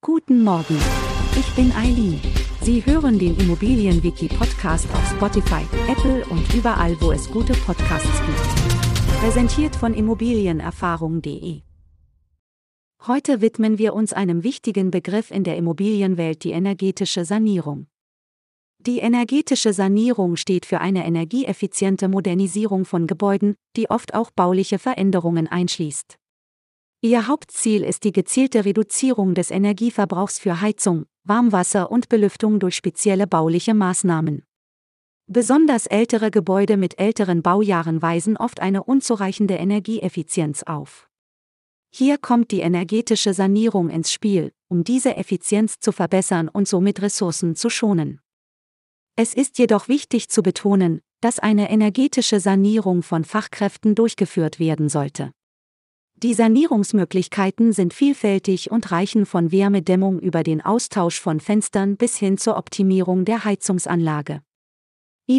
Guten Morgen. Ich bin Eileen. Sie hören den Immobilienwiki-Podcast auf Spotify, Apple und überall, wo es gute Podcasts gibt. Präsentiert von Immobilienerfahrung.de. Heute widmen wir uns einem wichtigen Begriff in der Immobilienwelt, die energetische Sanierung. Die energetische Sanierung steht für eine energieeffiziente Modernisierung von Gebäuden, die oft auch bauliche Veränderungen einschließt. Ihr Hauptziel ist die gezielte Reduzierung des Energieverbrauchs für Heizung, Warmwasser und Belüftung durch spezielle bauliche Maßnahmen. Besonders ältere Gebäude mit älteren Baujahren weisen oft eine unzureichende Energieeffizienz auf. Hier kommt die energetische Sanierung ins Spiel, um diese Effizienz zu verbessern und somit Ressourcen zu schonen. Es ist jedoch wichtig zu betonen, dass eine energetische Sanierung von Fachkräften durchgeführt werden sollte. Die Sanierungsmöglichkeiten sind vielfältig und reichen von Wärmedämmung über den Austausch von Fenstern bis hin zur Optimierung der Heizungsanlage.